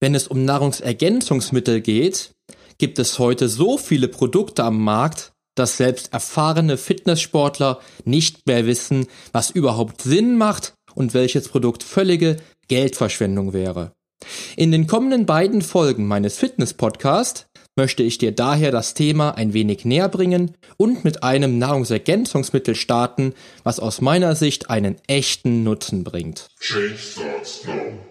Wenn es um Nahrungsergänzungsmittel geht, gibt es heute so viele Produkte am Markt, dass selbst erfahrene Fitnesssportler nicht mehr wissen, was überhaupt Sinn macht und welches Produkt völlige Geldverschwendung wäre. In den kommenden beiden Folgen meines Fitness-Podcasts möchte ich dir daher das Thema ein wenig näher bringen und mit einem Nahrungsergänzungsmittel starten, was aus meiner Sicht einen echten Nutzen bringt. Change starts now.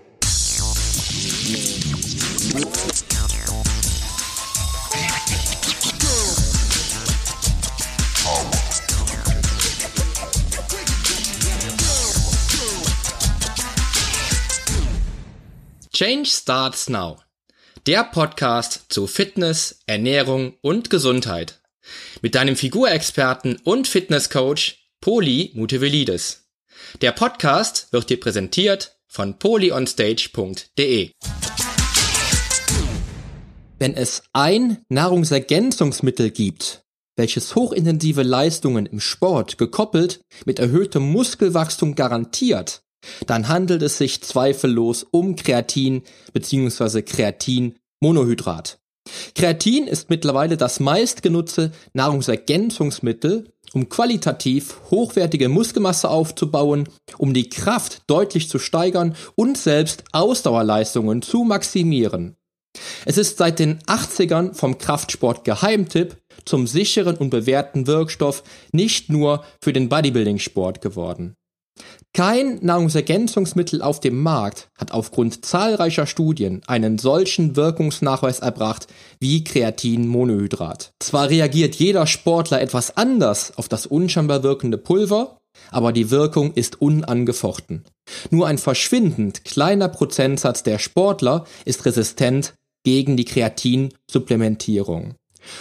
Change Starts Now. Der Podcast zu Fitness, Ernährung und Gesundheit. Mit deinem Figurexperten und Fitnesscoach Poli Mutevelidis. Der Podcast wird dir präsentiert von polyonstage.de. Wenn es ein Nahrungsergänzungsmittel gibt, welches hochintensive Leistungen im Sport gekoppelt mit erhöhtem Muskelwachstum garantiert, dann handelt es sich zweifellos um Kreatin bzw. Kreatinmonohydrat. Kreatin ist mittlerweile das meistgenutzte Nahrungsergänzungsmittel, um qualitativ hochwertige Muskelmasse aufzubauen, um die Kraft deutlich zu steigern und selbst Ausdauerleistungen zu maximieren. Es ist seit den 80ern vom Kraftsport Geheimtipp zum sicheren und bewährten Wirkstoff nicht nur für den Bodybuilding-Sport geworden. Kein Nahrungsergänzungsmittel auf dem Markt hat aufgrund zahlreicher Studien einen solchen Wirkungsnachweis erbracht wie Kreatinmonohydrat. Zwar reagiert jeder Sportler etwas anders auf das unscheinbar wirkende Pulver, aber die Wirkung ist unangefochten. Nur ein verschwindend kleiner Prozentsatz der Sportler ist resistent gegen die Kreatinsupplementierung.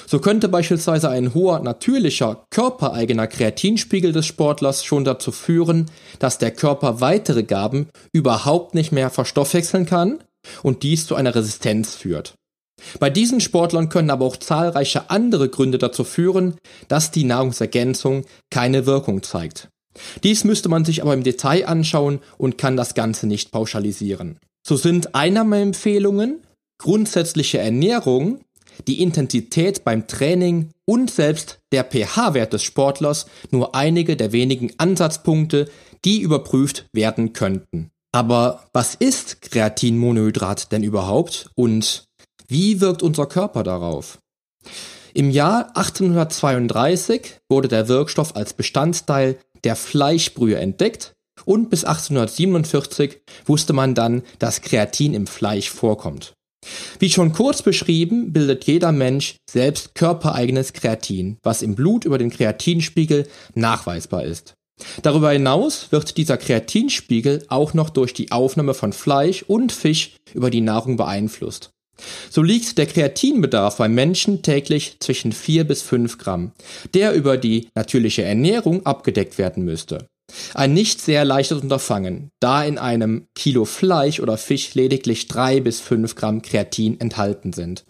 So könnte beispielsweise ein hoher natürlicher körpereigener Kreatinspiegel des Sportlers schon dazu führen, dass der Körper weitere Gaben überhaupt nicht mehr verstoffwechseln kann und dies zu einer Resistenz führt. Bei diesen Sportlern können aber auch zahlreiche andere Gründe dazu führen, dass die Nahrungsergänzung keine Wirkung zeigt. Dies müsste man sich aber im Detail anschauen und kann das Ganze nicht pauschalisieren. So sind Einnahmeempfehlungen, grundsätzliche Ernährung die Intensität beim Training und selbst der pH-Wert des Sportlers nur einige der wenigen Ansatzpunkte, die überprüft werden könnten. Aber was ist Kreatinmonohydrat denn überhaupt und wie wirkt unser Körper darauf? Im Jahr 1832 wurde der Wirkstoff als Bestandteil der Fleischbrühe entdeckt und bis 1847 wusste man dann, dass Kreatin im Fleisch vorkommt. Wie schon kurz beschrieben, bildet jeder Mensch selbst körpereigenes Kreatin, was im Blut über den Kreatinspiegel nachweisbar ist. Darüber hinaus wird dieser Kreatinspiegel auch noch durch die Aufnahme von Fleisch und Fisch über die Nahrung beeinflusst. So liegt der Kreatinbedarf beim Menschen täglich zwischen 4 bis 5 Gramm, der über die natürliche Ernährung abgedeckt werden müsste. Ein nicht sehr leichtes Unterfangen, da in einem Kilo Fleisch oder Fisch lediglich drei bis fünf Gramm Kreatin enthalten sind.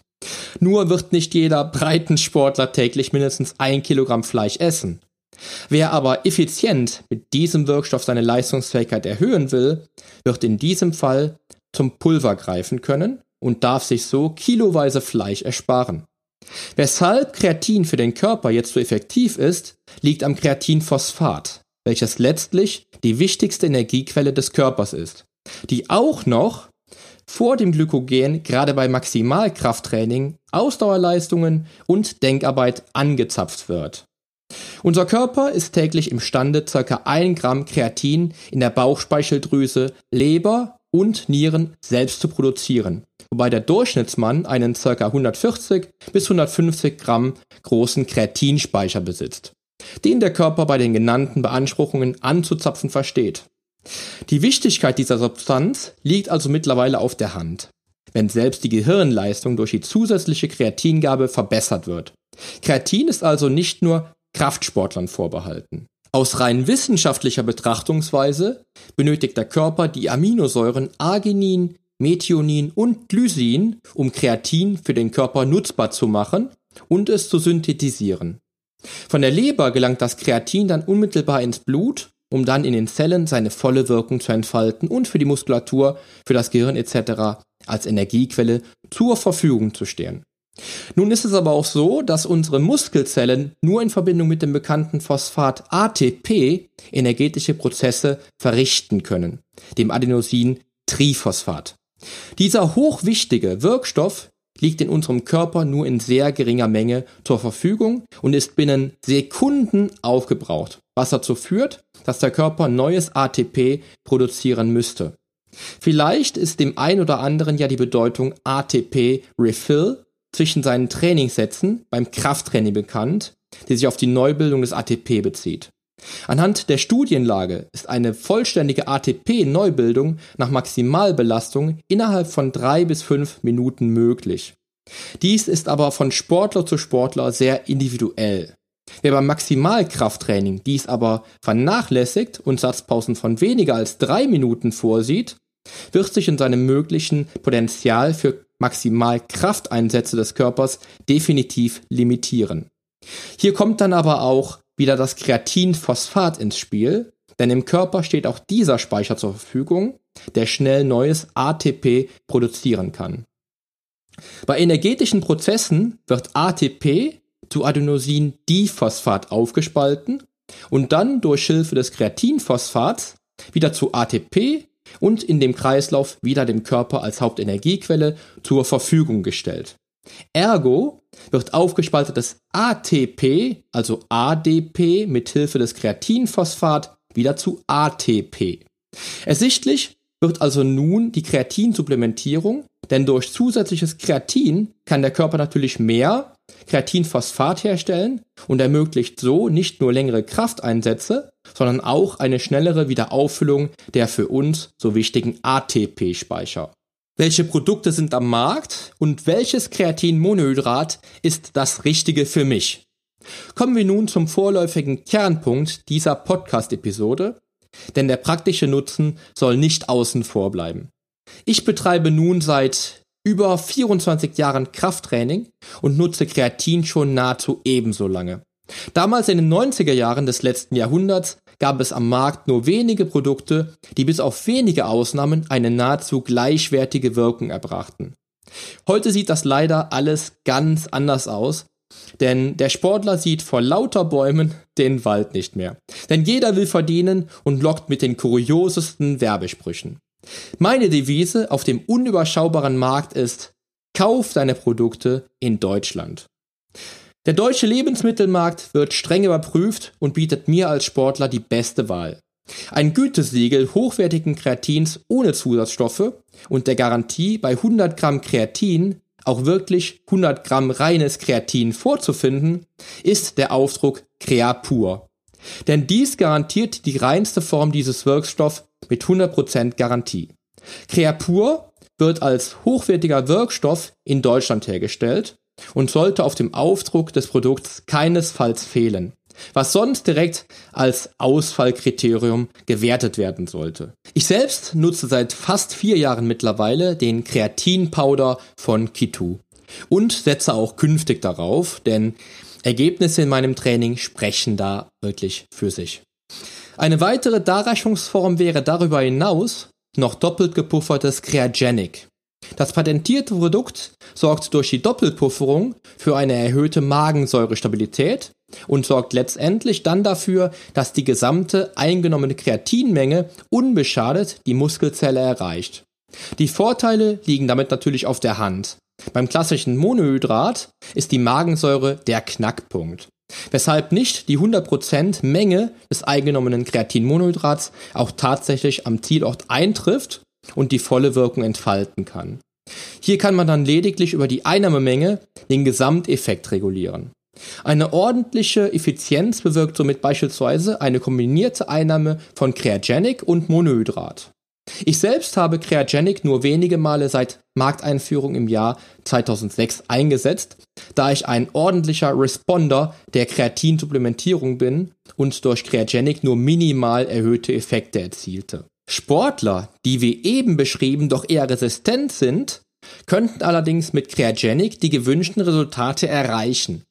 Nur wird nicht jeder Breitensportler täglich mindestens ein Kilogramm Fleisch essen. Wer aber effizient mit diesem Wirkstoff seine Leistungsfähigkeit erhöhen will, wird in diesem Fall zum Pulver greifen können und darf sich so kiloweise Fleisch ersparen. Weshalb Kreatin für den Körper jetzt so effektiv ist, liegt am Kreatinphosphat, welches letztlich die wichtigste Energiequelle des Körpers ist, die auch noch vor dem Glykogen gerade bei Maximalkrafttraining, Ausdauerleistungen und Denkarbeit angezapft wird. Unser Körper ist täglich imstande, ca. 1 Gramm Kreatin in der Bauchspeicheldrüse, Leber und Nieren selbst zu produzieren, wobei der Durchschnittsmann einen ca. 140 bis 150 Gramm großen Kreatinspeicher besitzt den der Körper bei den genannten Beanspruchungen anzuzapfen versteht. Die Wichtigkeit dieser Substanz liegt also mittlerweile auf der Hand, wenn selbst die Gehirnleistung durch die zusätzliche Kreatingabe verbessert wird. Kreatin ist also nicht nur Kraftsportlern vorbehalten. Aus rein wissenschaftlicher Betrachtungsweise benötigt der Körper die Aminosäuren Arginin, Methionin und Glysin, um Kreatin für den Körper nutzbar zu machen und es zu synthetisieren. Von der Leber gelangt das Kreatin dann unmittelbar ins Blut um dann in den Zellen seine volle Wirkung zu entfalten und für die Muskulatur, für das Gehirn etc. als Energiequelle zur Verfügung zu stehen. Nun ist es aber auch so, dass unsere Muskelzellen nur in Verbindung mit dem bekannten Phosphat ATP energetische Prozesse verrichten können, dem Adenosin-Triphosphat. Dieser hochwichtige Wirkstoff liegt in unserem Körper nur in sehr geringer Menge zur Verfügung und ist binnen Sekunden aufgebraucht, was dazu führt, dass der Körper neues ATP produzieren müsste. Vielleicht ist dem ein oder anderen ja die Bedeutung ATP Refill zwischen seinen Trainingssätzen beim Krafttraining bekannt, die sich auf die Neubildung des ATP bezieht. Anhand der Studienlage ist eine vollständige ATP-Neubildung nach Maximalbelastung innerhalb von drei bis fünf Minuten möglich. Dies ist aber von Sportler zu Sportler sehr individuell. Wer beim Maximalkrafttraining dies aber vernachlässigt und Satzpausen von weniger als drei Minuten vorsieht, wird sich in seinem möglichen Potenzial für Maximalkrafteinsätze des Körpers definitiv limitieren. Hier kommt dann aber auch wieder das Kreatinphosphat ins Spiel, denn im Körper steht auch dieser Speicher zur Verfügung, der schnell neues ATP produzieren kann. Bei energetischen Prozessen wird ATP zu Adenosin-Diphosphat aufgespalten und dann durch Hilfe des Kreatinphosphats wieder zu ATP und in dem Kreislauf wieder dem Körper als Hauptenergiequelle zur Verfügung gestellt. Ergo wird aufgespaltetes ATP, also ADP, mit Hilfe des Kreatinphosphat wieder zu ATP. Ersichtlich wird also nun die Kreatinsupplementierung, denn durch zusätzliches Kreatin kann der Körper natürlich mehr Kreatinphosphat herstellen und ermöglicht so nicht nur längere Krafteinsätze, sondern auch eine schnellere Wiederauffüllung der für uns so wichtigen ATP-Speicher. Welche Produkte sind am Markt und welches Kreatinmonohydrat ist das Richtige für mich? Kommen wir nun zum vorläufigen Kernpunkt dieser Podcast-Episode, denn der praktische Nutzen soll nicht außen vor bleiben. Ich betreibe nun seit über 24 Jahren Krafttraining und nutze Kreatin schon nahezu ebenso lange. Damals in den 90er Jahren des letzten Jahrhunderts gab es am Markt nur wenige Produkte, die bis auf wenige Ausnahmen eine nahezu gleichwertige Wirkung erbrachten. Heute sieht das leider alles ganz anders aus, denn der Sportler sieht vor lauter Bäumen den Wald nicht mehr. Denn jeder will verdienen und lockt mit den kuriosesten Werbesprüchen. Meine Devise auf dem unüberschaubaren Markt ist, kauf deine Produkte in Deutschland. Der deutsche Lebensmittelmarkt wird streng überprüft und bietet mir als Sportler die beste Wahl. Ein Gütesiegel hochwertigen Kreatins ohne Zusatzstoffe und der Garantie bei 100 Gramm Kreatin auch wirklich 100 Gramm reines Kreatin vorzufinden, ist der Aufdruck Creapur. Denn dies garantiert die reinste Form dieses Wirkstoffs mit 100% Garantie. Creapur wird als hochwertiger Wirkstoff in Deutschland hergestellt und sollte auf dem Aufdruck des Produkts keinesfalls fehlen, was sonst direkt als Ausfallkriterium gewertet werden sollte. Ich selbst nutze seit fast vier Jahren mittlerweile den Kreatinpowder von Kitu und setze auch künftig darauf, denn Ergebnisse in meinem Training sprechen da wirklich für sich. Eine weitere Darreichungsform wäre darüber hinaus noch doppelt gepuffertes Creagenic. Das patentierte Produkt sorgt durch die Doppelpufferung für eine erhöhte Magensäurestabilität und sorgt letztendlich dann dafür, dass die gesamte eingenommene Kreatinmenge unbeschadet die Muskelzelle erreicht. Die Vorteile liegen damit natürlich auf der Hand. Beim klassischen Monohydrat ist die Magensäure der Knackpunkt, weshalb nicht die 100% Menge des eingenommenen Kreatinmonohydrats auch tatsächlich am Zielort eintrifft und die volle Wirkung entfalten kann. Hier kann man dann lediglich über die Einnahmemenge den Gesamteffekt regulieren. Eine ordentliche Effizienz bewirkt somit beispielsweise eine kombinierte Einnahme von Creagenic und Monohydrat. Ich selbst habe Creagenic nur wenige Male seit Markteinführung im Jahr 2006 eingesetzt, da ich ein ordentlicher Responder der Kreatinsupplementierung bin und durch Creagenic nur minimal erhöhte Effekte erzielte. Sportler, die wie eben beschrieben doch eher resistent sind, könnten allerdings mit Creagenic die gewünschten Resultate erreichen.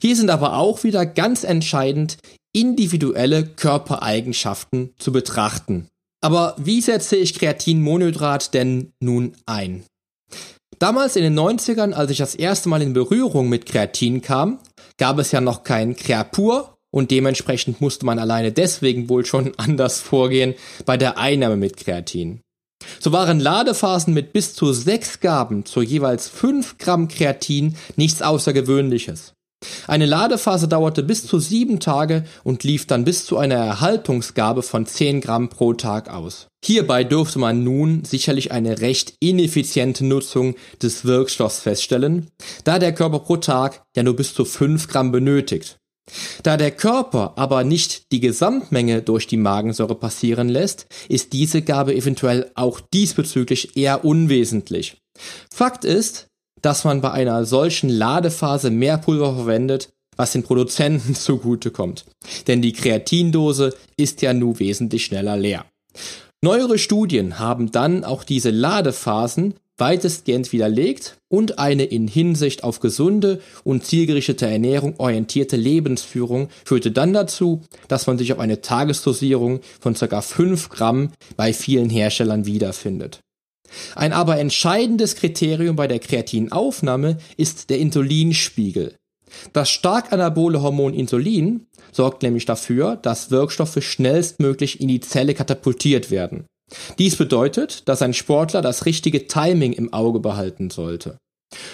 Hier sind aber auch wieder ganz entscheidend individuelle Körpereigenschaften zu betrachten. Aber wie setze ich Kreatinmonhydrat denn nun ein? Damals in den 90ern, als ich das erste Mal in Berührung mit Kreatin kam, gab es ja noch kein Creapur und dementsprechend musste man alleine deswegen wohl schon anders vorgehen bei der Einnahme mit Kreatin. So waren Ladephasen mit bis zu sechs Gaben zu jeweils fünf Gramm Kreatin nichts Außergewöhnliches. Eine Ladephase dauerte bis zu sieben Tage und lief dann bis zu einer Erhaltungsgabe von 10 Gramm pro Tag aus. Hierbei dürfte man nun sicherlich eine recht ineffiziente Nutzung des Wirkstoffs feststellen, da der Körper pro Tag ja nur bis zu 5 Gramm benötigt. Da der Körper aber nicht die Gesamtmenge durch die Magensäure passieren lässt, ist diese Gabe eventuell auch diesbezüglich eher unwesentlich. Fakt ist, dass man bei einer solchen Ladephase mehr Pulver verwendet, was den Produzenten zugutekommt. Denn die Kreatindose ist ja nun wesentlich schneller leer. Neuere Studien haben dann auch diese Ladephasen weitestgehend widerlegt und eine in Hinsicht auf gesunde und zielgerichtete Ernährung orientierte Lebensführung führte dann dazu, dass man sich auf eine Tagesdosierung von ca. 5 Gramm bei vielen Herstellern wiederfindet. Ein aber entscheidendes Kriterium bei der Kreatinaufnahme ist der Insulinspiegel. Das stark anabole Hormon Insulin sorgt nämlich dafür, dass Wirkstoffe schnellstmöglich in die Zelle katapultiert werden. Dies bedeutet, dass ein Sportler das richtige Timing im Auge behalten sollte.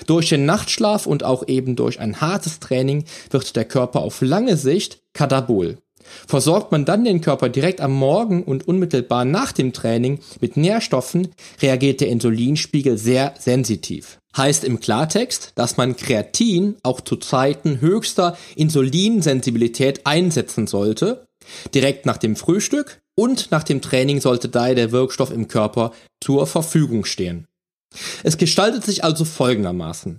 Durch den Nachtschlaf und auch eben durch ein hartes Training wird der Körper auf lange Sicht katabol. Versorgt man dann den Körper direkt am Morgen und unmittelbar nach dem Training mit Nährstoffen, reagiert der Insulinspiegel sehr sensitiv. Heißt im Klartext, dass man Kreatin auch zu Zeiten höchster Insulinsensibilität einsetzen sollte, direkt nach dem Frühstück und nach dem Training sollte daher der Wirkstoff im Körper zur Verfügung stehen. Es gestaltet sich also folgendermaßen.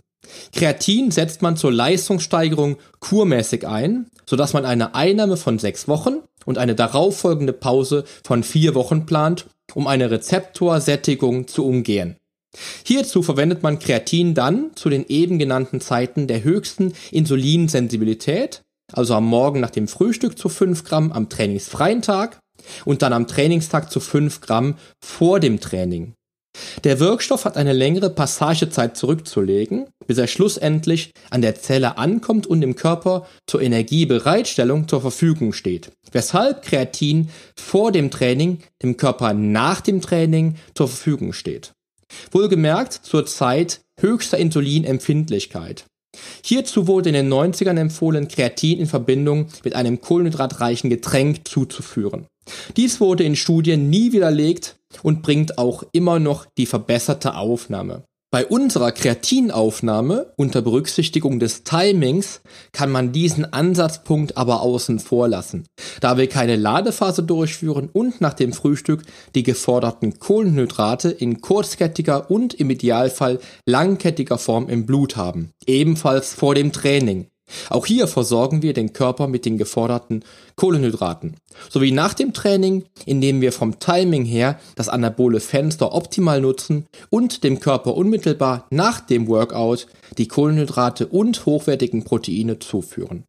Kreatin setzt man zur Leistungssteigerung kurmäßig ein, sodass man eine Einnahme von sechs Wochen und eine darauffolgende Pause von vier Wochen plant, um eine Rezeptorsättigung zu umgehen. Hierzu verwendet man Kreatin dann zu den eben genannten Zeiten der höchsten Insulinsensibilität, also am Morgen nach dem Frühstück zu 5 Gramm am trainingsfreien Tag und dann am Trainingstag zu 5 Gramm vor dem Training. Der Wirkstoff hat eine längere Passagezeit zurückzulegen, bis er schlussendlich an der Zelle ankommt und im Körper zur Energiebereitstellung zur Verfügung steht, weshalb Kreatin vor dem Training dem Körper nach dem Training zur Verfügung steht. Wohlgemerkt zur Zeit höchster Insulinempfindlichkeit. Hierzu wurde in den 90ern empfohlen, Kreatin in Verbindung mit einem kohlenhydratreichen Getränk zuzuführen. Dies wurde in Studien nie widerlegt und bringt auch immer noch die verbesserte Aufnahme. Bei unserer Kreatinaufnahme unter Berücksichtigung des Timings kann man diesen Ansatzpunkt aber außen vor lassen, da wir keine Ladephase durchführen und nach dem Frühstück die geforderten Kohlenhydrate in kurzkettiger und im Idealfall langkettiger Form im Blut haben, ebenfalls vor dem Training. Auch hier versorgen wir den Körper mit den geforderten Kohlenhydraten. Sowie nach dem Training, indem wir vom Timing her das anabole Fenster optimal nutzen und dem Körper unmittelbar nach dem Workout die Kohlenhydrate und hochwertigen Proteine zuführen.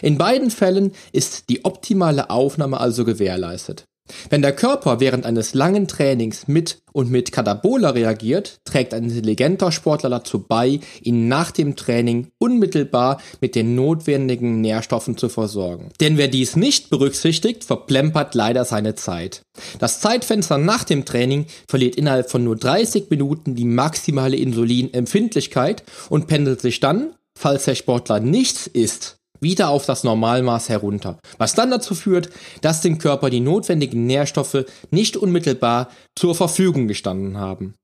In beiden Fällen ist die optimale Aufnahme also gewährleistet. Wenn der Körper während eines langen Trainings mit und mit Katabola reagiert, trägt ein intelligenter Sportler dazu bei, ihn nach dem Training unmittelbar mit den notwendigen Nährstoffen zu versorgen. Denn wer dies nicht berücksichtigt, verplempert leider seine Zeit. Das Zeitfenster nach dem Training verliert innerhalb von nur 30 Minuten die maximale Insulinempfindlichkeit und pendelt sich dann, falls der Sportler nichts isst, wieder auf das Normalmaß herunter, was dann dazu führt, dass dem Körper die notwendigen Nährstoffe nicht unmittelbar zur Verfügung gestanden haben.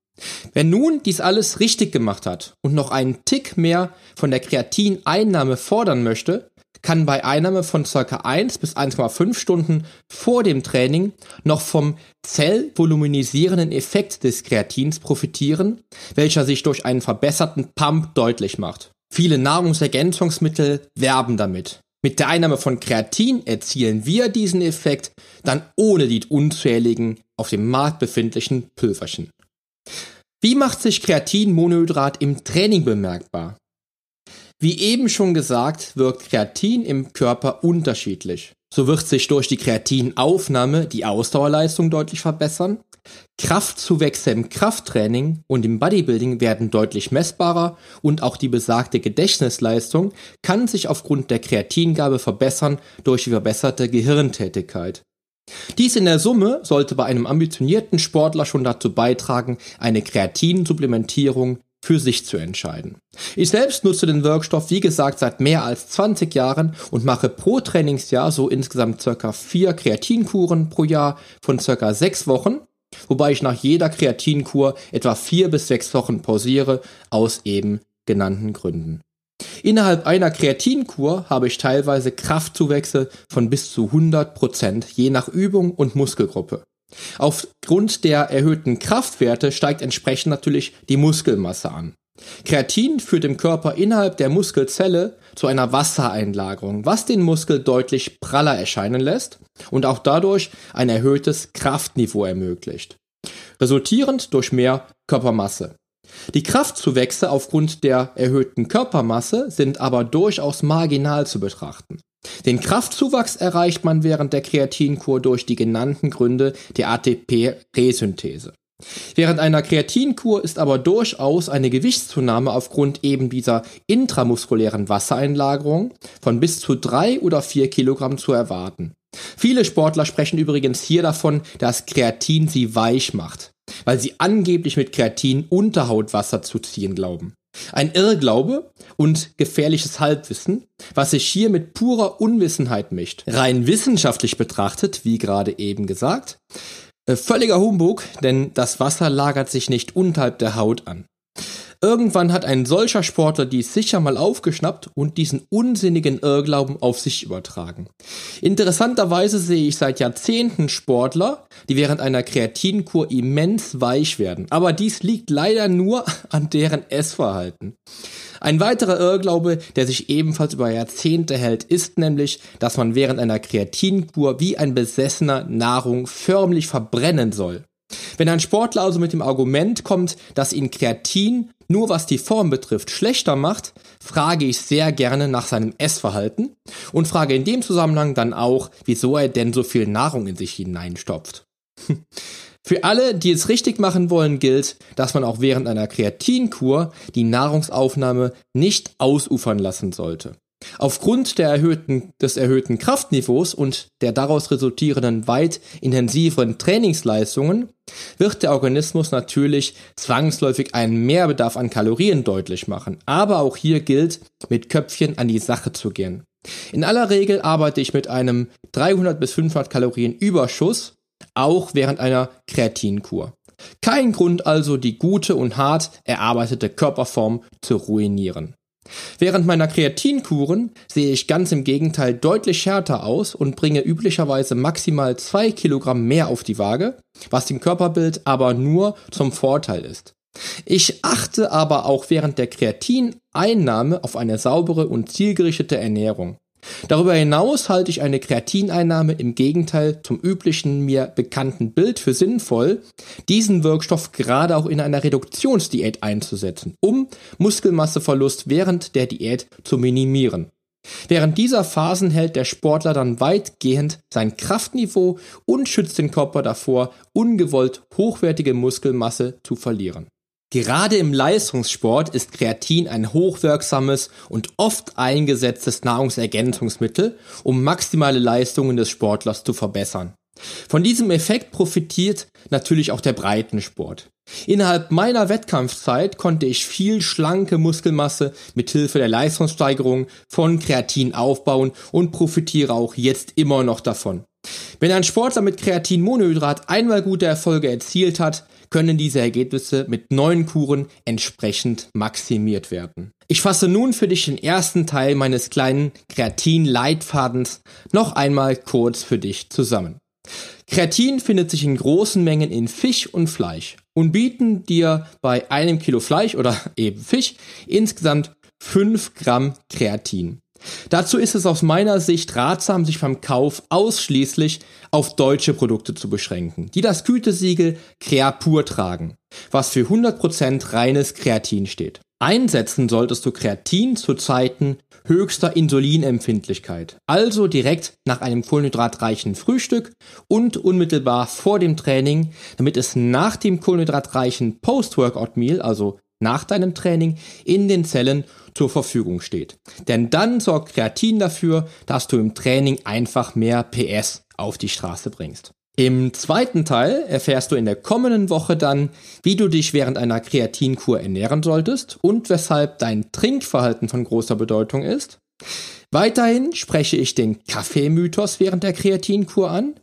Wer nun dies alles richtig gemacht hat und noch einen Tick mehr von der Kreatineinnahme fordern möchte, kann bei Einnahme von ca. 1 bis 1,5 Stunden vor dem Training noch vom zellvoluminisierenden Effekt des Kreatins profitieren, welcher sich durch einen verbesserten Pump deutlich macht. Viele Nahrungsergänzungsmittel werben damit. Mit der Einnahme von Kreatin erzielen wir diesen Effekt dann ohne die unzähligen auf dem Markt befindlichen Pülverchen. Wie macht sich Kreatinmonohydrat im Training bemerkbar? Wie eben schon gesagt, wirkt Kreatin im Körper unterschiedlich. So wird sich durch die Kreatinaufnahme die Ausdauerleistung deutlich verbessern. Kraftzuwächse im Krafttraining und im Bodybuilding werden deutlich messbarer und auch die besagte Gedächtnisleistung kann sich aufgrund der Kreatingabe verbessern durch die verbesserte Gehirntätigkeit. Dies in der Summe sollte bei einem ambitionierten Sportler schon dazu beitragen, eine Kreatinsupplementierung für sich zu entscheiden. Ich selbst nutze den Wirkstoff, wie gesagt, seit mehr als 20 Jahren und mache pro Trainingsjahr so insgesamt circa vier Kreatinkuren pro Jahr von circa sechs Wochen, wobei ich nach jeder Kreatinkur etwa vier bis sechs Wochen pausiere, aus eben genannten Gründen. Innerhalb einer Kreatinkur habe ich teilweise Kraftzuwächse von bis zu 100 Prozent, je nach Übung und Muskelgruppe. Aufgrund der erhöhten Kraftwerte steigt entsprechend natürlich die Muskelmasse an. Kreatin führt im Körper innerhalb der Muskelzelle zu einer Wassereinlagerung, was den Muskel deutlich praller erscheinen lässt und auch dadurch ein erhöhtes Kraftniveau ermöglicht, resultierend durch mehr Körpermasse. Die Kraftzuwächse aufgrund der erhöhten Körpermasse sind aber durchaus marginal zu betrachten. Den Kraftzuwachs erreicht man während der Kreatinkur durch die genannten Gründe der ATP-Resynthese. Während einer Kreatinkur ist aber durchaus eine Gewichtszunahme aufgrund eben dieser intramuskulären Wassereinlagerung von bis zu drei oder vier Kilogramm zu erwarten. Viele Sportler sprechen übrigens hier davon, dass Kreatin sie weich macht, weil sie angeblich mit Kreatin Unterhautwasser zu ziehen glauben. Ein Irrglaube und gefährliches Halbwissen, was sich hier mit purer Unwissenheit mischt. Rein wissenschaftlich betrachtet, wie gerade eben gesagt, äh, völliger Humbug, denn das Wasser lagert sich nicht unterhalb der Haut an. Irgendwann hat ein solcher Sportler dies sicher mal aufgeschnappt und diesen unsinnigen Irrglauben auf sich übertragen. Interessanterweise sehe ich seit Jahrzehnten Sportler, die während einer Kreatinkur immens weich werden. Aber dies liegt leider nur an deren Essverhalten. Ein weiterer Irrglaube, der sich ebenfalls über Jahrzehnte hält, ist nämlich, dass man während einer Kreatinkur wie ein Besessener Nahrung förmlich verbrennen soll. Wenn ein Sportler also mit dem Argument kommt, dass ihn Kreatin nur was die Form betrifft schlechter macht, frage ich sehr gerne nach seinem Essverhalten und frage in dem Zusammenhang dann auch, wieso er denn so viel Nahrung in sich hineinstopft. Für alle, die es richtig machen wollen, gilt, dass man auch während einer Kreatinkur die Nahrungsaufnahme nicht ausufern lassen sollte. Aufgrund erhöhten, des erhöhten Kraftniveaus und der daraus resultierenden weit intensiveren Trainingsleistungen wird der Organismus natürlich zwangsläufig einen Mehrbedarf an Kalorien deutlich machen. Aber auch hier gilt, mit Köpfchen an die Sache zu gehen. In aller Regel arbeite ich mit einem 300 bis 500 Kalorien Überschuss, auch während einer Kreatinkur. Kein Grund also, die gute und hart erarbeitete Körperform zu ruinieren. Während meiner Kreatinkuren sehe ich ganz im Gegenteil deutlich härter aus und bringe üblicherweise maximal zwei Kilogramm mehr auf die Waage, was dem Körperbild aber nur zum Vorteil ist. Ich achte aber auch während der Kreatineinnahme auf eine saubere und zielgerichtete Ernährung. Darüber hinaus halte ich eine Kreatineinnahme im Gegenteil zum üblichen mir bekannten Bild für sinnvoll, diesen Wirkstoff gerade auch in einer Reduktionsdiät einzusetzen, um Muskelmasseverlust während der Diät zu minimieren. Während dieser Phasen hält der Sportler dann weitgehend sein Kraftniveau und schützt den Körper davor, ungewollt hochwertige Muskelmasse zu verlieren. Gerade im Leistungssport ist Kreatin ein hochwirksames und oft eingesetztes Nahrungsergänzungsmittel, um maximale Leistungen des Sportlers zu verbessern. Von diesem Effekt profitiert natürlich auch der Breitensport. Innerhalb meiner Wettkampfzeit konnte ich viel schlanke Muskelmasse mit Hilfe der Leistungssteigerung von Kreatin aufbauen und profitiere auch jetzt immer noch davon. Wenn ein Sportler mit Kreatinmonohydrat einmal gute Erfolge erzielt hat, können diese Ergebnisse mit neuen Kuren entsprechend maximiert werden. Ich fasse nun für dich den ersten Teil meines kleinen Kreatin-Leitfadens noch einmal kurz für dich zusammen. Kreatin findet sich in großen Mengen in Fisch und Fleisch und bieten dir bei einem Kilo Fleisch oder eben Fisch insgesamt 5 Gramm Kreatin. Dazu ist es aus meiner Sicht ratsam, sich beim Kauf ausschließlich auf deutsche Produkte zu beschränken, die das Gütesiegel Creapur tragen, was für 100% reines Kreatin steht. Einsetzen solltest du Kreatin zu Zeiten höchster Insulinempfindlichkeit, also direkt nach einem kohlenhydratreichen Frühstück und unmittelbar vor dem Training, damit es nach dem kohlenhydratreichen Post-Workout-Meal, also nach deinem Training, in den Zellen zur Verfügung steht. Denn dann sorgt Kreatin dafür, dass du im Training einfach mehr PS auf die Straße bringst. Im zweiten Teil erfährst du in der kommenden Woche dann, wie du dich während einer Kreatinkur ernähren solltest und weshalb dein Trinkverhalten von großer Bedeutung ist. Weiterhin spreche ich den Kaffeemythos während der Kreatinkur an,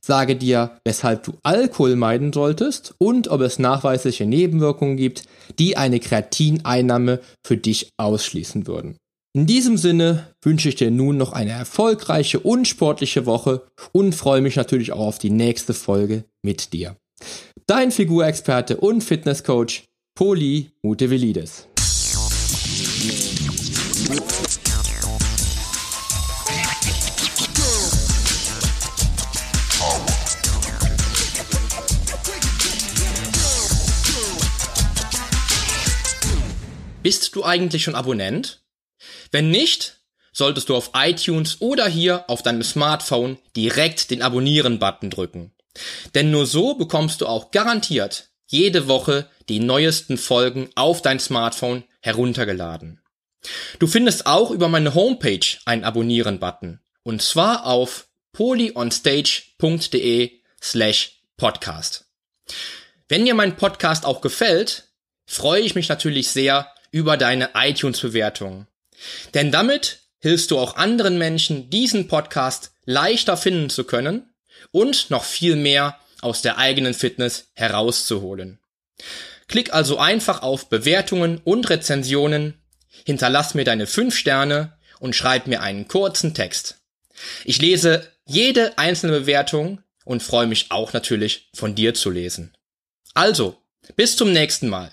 sage dir, weshalb du Alkohol meiden solltest und ob es nachweisliche Nebenwirkungen gibt, die eine Kreatineinnahme für dich ausschließen würden. In diesem Sinne wünsche ich dir nun noch eine erfolgreiche und sportliche Woche und freue mich natürlich auch auf die nächste Folge mit dir. Dein Figurexperte und Fitnesscoach Poli Mutevelidis. Bist du eigentlich schon Abonnent? Wenn nicht, solltest du auf iTunes oder hier auf deinem Smartphone direkt den Abonnieren-Button drücken. Denn nur so bekommst du auch garantiert jede Woche die neuesten Folgen auf dein Smartphone heruntergeladen. Du findest auch über meine Homepage einen Abonnieren-Button. Und zwar auf polyonstage.de slash podcast. Wenn dir mein Podcast auch gefällt, freue ich mich natürlich sehr über deine iTunes-Bewertung. Denn damit hilfst du auch anderen Menschen, diesen Podcast leichter finden zu können und noch viel mehr aus der eigenen Fitness herauszuholen. Klick also einfach auf Bewertungen und Rezensionen, hinterlass mir deine 5 Sterne und schreib mir einen kurzen Text. Ich lese jede einzelne Bewertung und freue mich auch natürlich von dir zu lesen. Also, bis zum nächsten Mal.